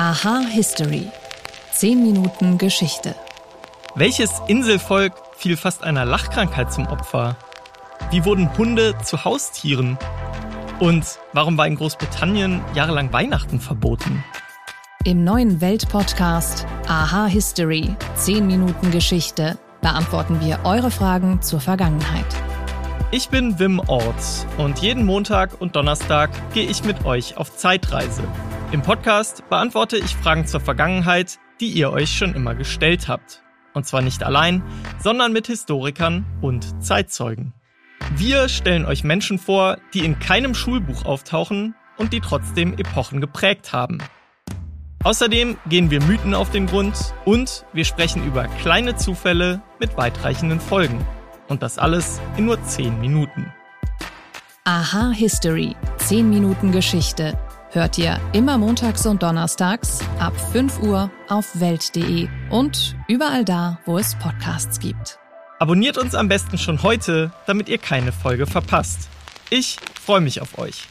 Aha History. 10 Minuten Geschichte. Welches Inselvolk fiel fast einer Lachkrankheit zum Opfer? Wie wurden Hunde zu Haustieren? Und warum war in Großbritannien jahrelang Weihnachten verboten? Im neuen Weltpodcast Aha History. 10 Minuten Geschichte beantworten wir eure Fragen zur Vergangenheit. Ich bin Wim Orts und jeden Montag und Donnerstag gehe ich mit euch auf Zeitreise. Im Podcast beantworte ich Fragen zur Vergangenheit, die ihr euch schon immer gestellt habt. Und zwar nicht allein, sondern mit Historikern und Zeitzeugen. Wir stellen euch Menschen vor, die in keinem Schulbuch auftauchen und die trotzdem Epochen geprägt haben. Außerdem gehen wir Mythen auf den Grund und wir sprechen über kleine Zufälle mit weitreichenden Folgen. Und das alles in nur 10 Minuten. Aha History. 10 Minuten Geschichte hört ihr immer montags und donnerstags ab 5 Uhr auf welt.de und überall da, wo es Podcasts gibt. Abonniert uns am besten schon heute, damit ihr keine Folge verpasst. Ich freue mich auf euch.